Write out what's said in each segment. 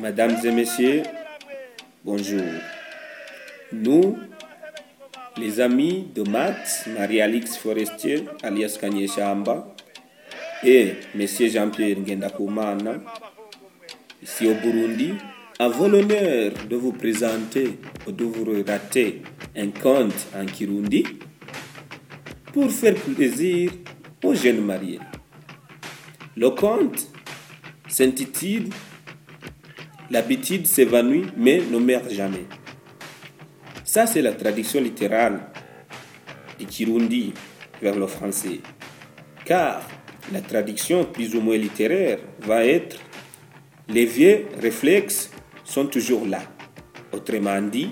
Mesdames et messieurs, bonjour. Nous, les amis de Max, Marie-Alix Forestier, alias Kanyeshamba, et Monsieur Jean-Pierre Ngendakumana, ici au Burundi, avons l'honneur de vous présenter ou de vous relater un conte en Kirundi pour faire plaisir aux jeunes mariés. Le conte s'intitule L'habitude s'évanouit mais ne meurt jamais. Ça, c'est la traduction littérale du Kirundi vers le français. Car la traduction plus ou moins littéraire va être Les vieux réflexes sont toujours là. Autrement dit,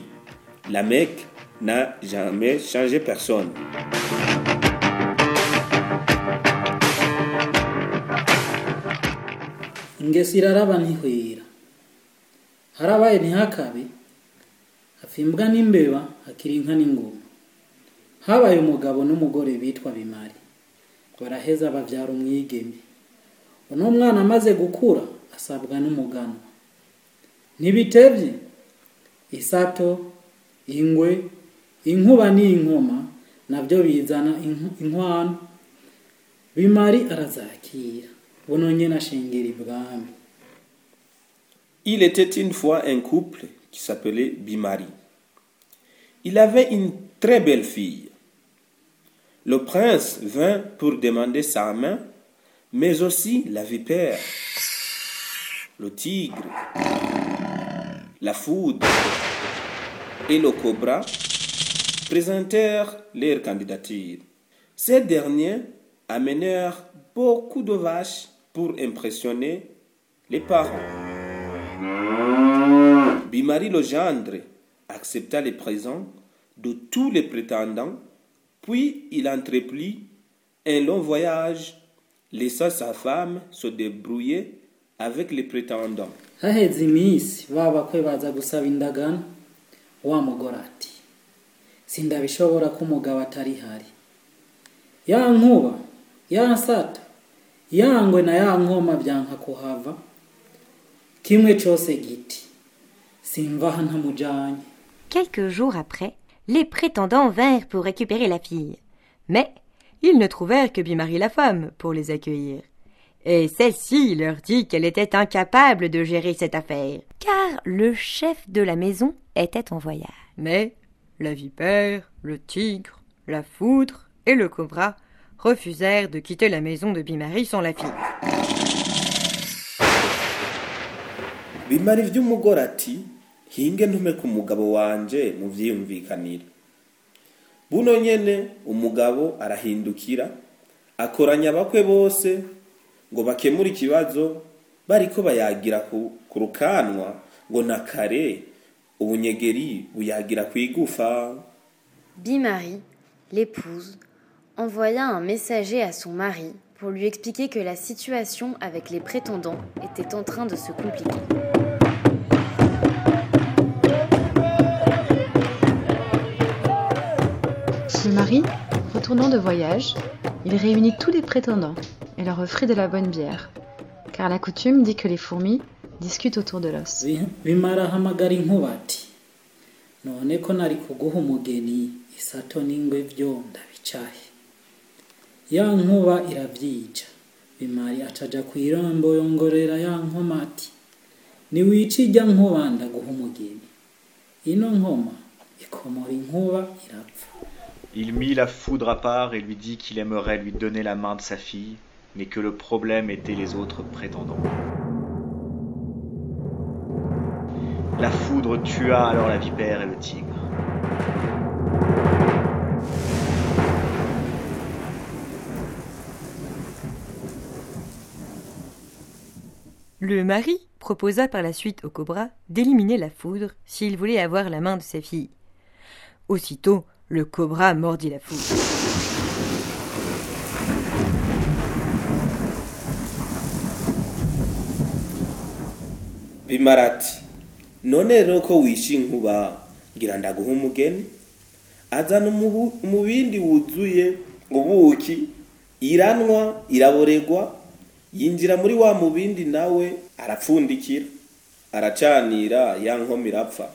la Mecque n'a jamais changé personne. Harabaye ntihakabe hafimbwa n'imbeba hakiri inka n'ingoma. Habaye umugabo n'umugore bitwa bimari. Baraheza babyara umwigeme. Uno mwana amaze gukura asabwa n'umuganwa. Ntibitebye. Isato ingwe inkuba n'inkoma na byo bizana inkwano. Bimari arazakira buno nyine ashengera ibwami. Il était une fois un couple qui s'appelait Bimari. Il avait une très belle fille. Le prince vint pour demander sa main, mais aussi la vipère, le tigre, la foudre et le cobra présentèrent leur candidature. Ces derniers amenèrent beaucoup de vaches pour impressionner les parents. Bimari le gendre accepta les présents de tous les prétendants, puis il entreprit un long voyage, laissant sa femme se débrouiller avec les prétendants. haheze iminsi ba bakwe baza wa sindabishobora ko hari ya nkuba ya nsata ya ngwe na ya nkoma byanka Quelques jours après, les prétendants vinrent pour récupérer la fille. Mais ils ne trouvèrent que Bimari la femme pour les accueillir. Et celle-ci leur dit qu'elle était incapable de gérer cette affaire, car le chef de la maison était en voyage. Mais la vipère, le tigre, la foudre et le cobra refusèrent de quitter la maison de Bimari sans la fille. Bimara iby'umugore ati hinge ntume ku mugabo wanje mu byiyumvikanira buno nyene umugabo arahindukira akoranya abakwe bose ngo bakemure ikibazo bariko bayagira ku, ku rukanwa ngo na kare ubunyegeri buyagira ku igufa. Bimari, l'épouse, envoya un messager à son mari pour lui expliquer que la situation avec les prétendants était en train de se compliquer. Le mari, retournant de voyage, il réunit tous les prétendants et leur offrit de la bonne bière, car la coutume dit que les fourmis discutent autour de l'os. Bi- bimara ahamagara inkuba ati none ko nari kuguha umugeni isato n'ingwe byo ndabicahe Il mit la foudre à part et lui dit qu'il aimerait lui donner la main de sa fille, mais que le problème était les autres prétendants. La foudre tua alors la vipère et le tigre. Le mari proposa par la suite au cobra d'éliminer la foudre s'il voulait avoir la main de sa fille. Aussitôt, le cobra mordit la foudre. bimara ati none rero ko wishe inkuba ngira ndaguha umugeni. Azana umubindi wuzuye ubuki yinjira muri wa mubindi nawe arapfundikira aracanira ya nkoma irapfa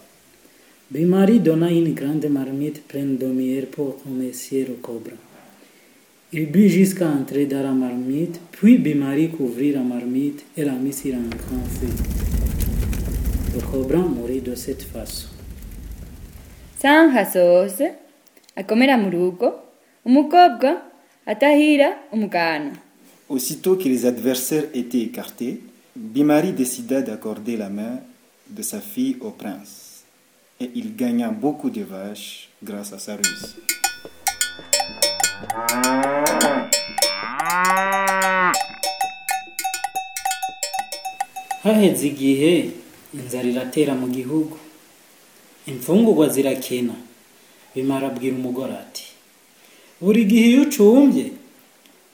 Bimari donna une grande marmite pleine d'eau miel pour remercier le cobra. Il but jusqu'à entrer dans la marmite, puis Bimari couvrit la marmite et la mit sur un grand feu. Le cobra mourit de cette façon. sanka zose akomera mu rugo umukobwa atahira umugana Aussitôt que les adversaires étaient écartés, Bimari décida d'accorder la main de sa fille au prince. Et il gagna beaucoup de vaches grâce à sa ruse. haheze igihe inzara iratera mu gihugu imfungurwa zirakena bimara abwira umugore ati buri gihe iyo ucumbye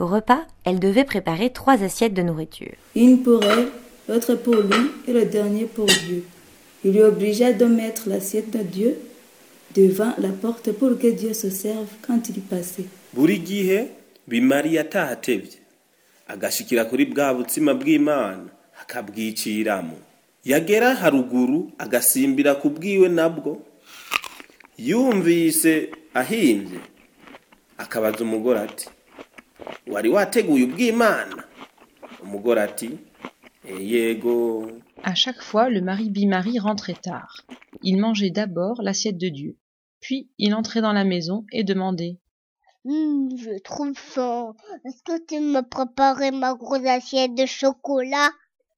qu'au repas, elle devait préparer trois assiettes de nourriture. Une pour elle, l'autre pour lui et le dernier pour Dieu. Il lui obligea de mettre l'assiette de Dieu devant la porte pour que Dieu se serve quand il passait. agashikira kuri bwa butsima bw'imana akabwiciramo yagera haruguru agasimbira ku bwiwe nabwo yumvise ahimbye akabaza umugore ati wari wateguye ubw'imana umugore ati "E, yego À chaque fois, le mari Bimari rentrait tard. Il mangeait d'abord l'assiette de Dieu. Puis il entrait dans la maison et demandait Hum, je trouve faim. Est-ce que tu me préparais ma grosse assiette de chocolat?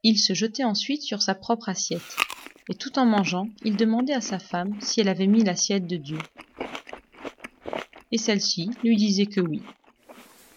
Il se jetait ensuite sur sa propre assiette. Et tout en mangeant, il demandait à sa femme si elle avait mis l'assiette de Dieu. Et celle-ci lui disait que oui.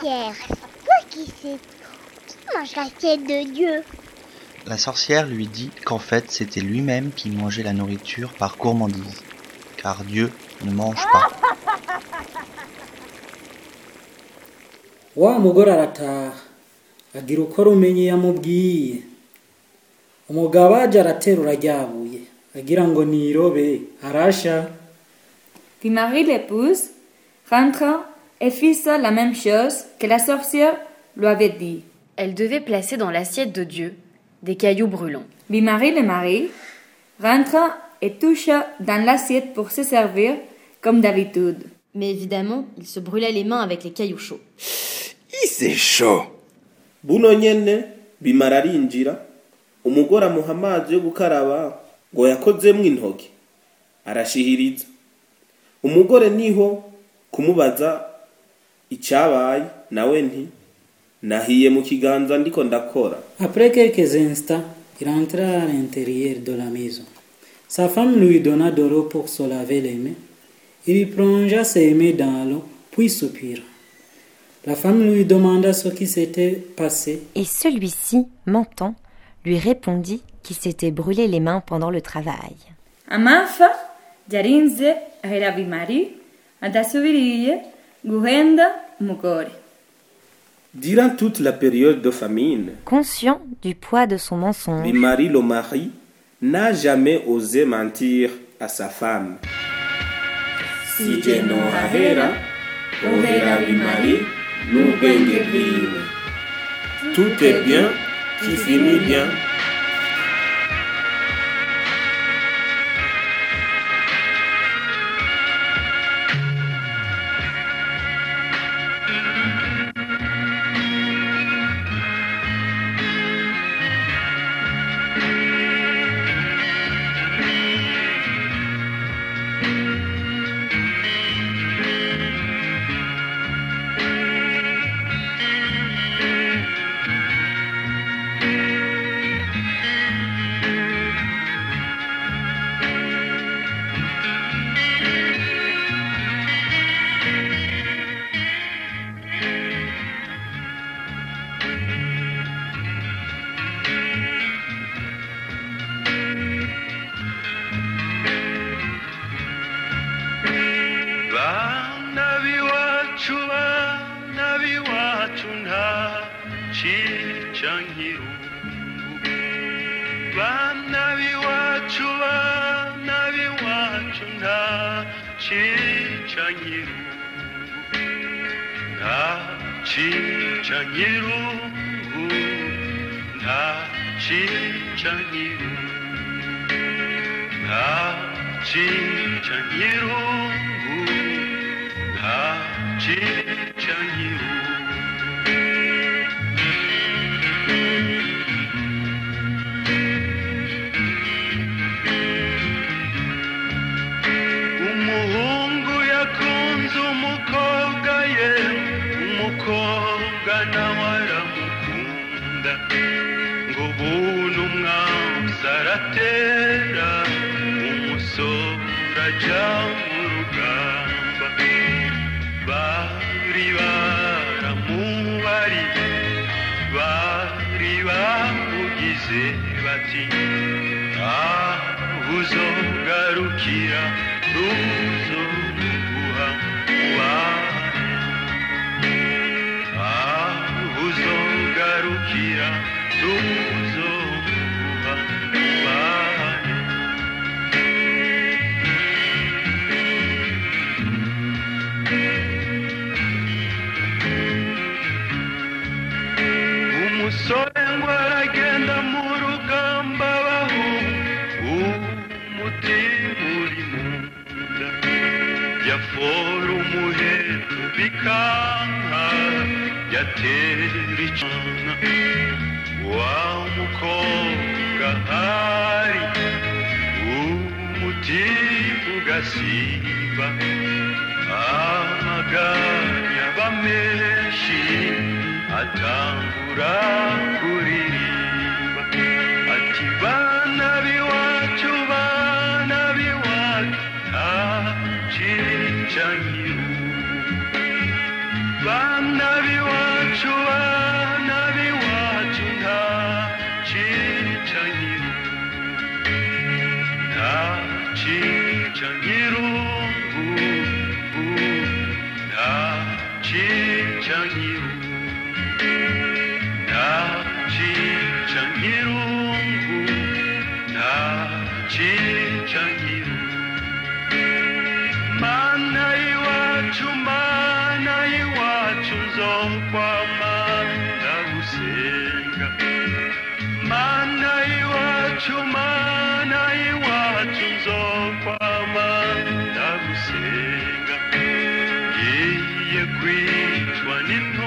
Sorcière, c'est toi qui sais qui mange l'assiette de Dieu? La sorcière lui dit qu'en fait c'était lui-même qui mangeait la nourriture par gourmandise, car Dieu ne mange pas. wa mugore arataha agira uko rumenyi yamubwiye. Umugabo aje araterura ryabuye agira ngo nirobe arasha. Puis Marie l'épouse rentra et fit ça la même chose que la sorcière lui avait dit. Elle devait placer dans l'assiette de Dieu des cailloux brûlants. Puis Marie le mari rentra et toucha dans l'assiette pour se servir comme d'habitude. Mais évidemment, il se brûlait les mains avec les cailloux chauds. ise sho buno nyene bimara arinjira umugore amuha amazi yo gukaraba ngo yakozemwo intoki arashihiriza umugore niho kumubaza icabaye nawe nti nahiye mu kiganza ndiko ndakora Après quelques instants, il entra à l'intérieur de la maison. Sa femme lui donna de l'eau pour se laver les mains. Il plongea ses mains dans l'eau, puis soupira. La femme lui demanda ce qui s'était passé. Et celui-ci, mentant, lui répondit qu'il s'était brûlé les mains pendant le travail. Amafa yarinze ahera Bimari adasubiriye durant toute la période de famine Conscient du poids de son mensonge, Bimari le mari n'a jamais osé mentir à sa femme. Si je. Tout est bien qui finit bien. 실장이 오게 밤나비와 주와 나비와 주나 실장이 오게 나 실장이 오고 나 실장이 오고 나 실장이 오고 나 실장이 오고 murika jauh urugamba bari baramubariye bari bamugize bati aho uzogarukira ruba Вечно и уамуковка ари, Умути угасива, Амаганя вамеши, Атамура курили. 지창이로. 부부 나 지창이로. Rich one in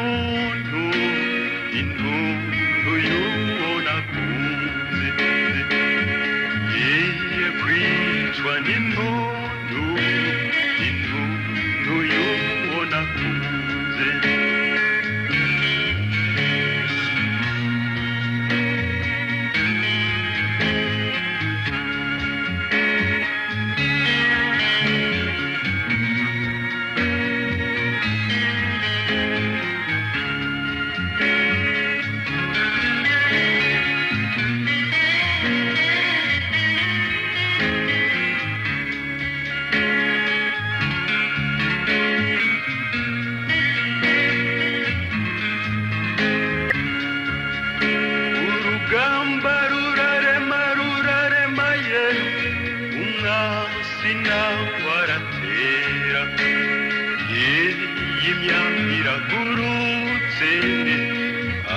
yagurutse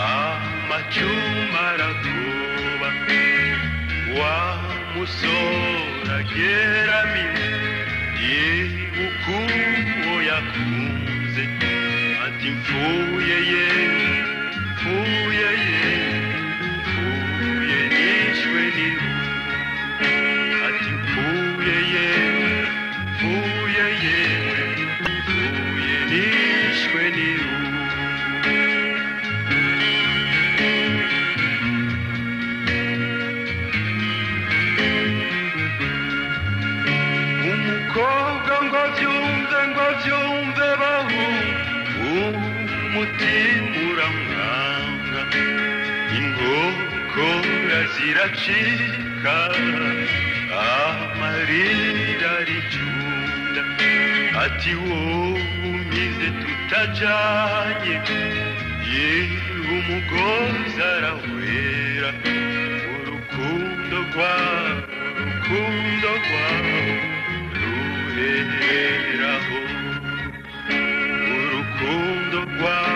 amacyuma arakuba wa musora gerami ye ukuntu yakunze ati mfuye ye mfuye Tira chica, amarida richunda, e umize tutajanye, ye umugoza arawera, urukundo rwawe, urukundo rwawe, ruheraho, urucundo rwawe.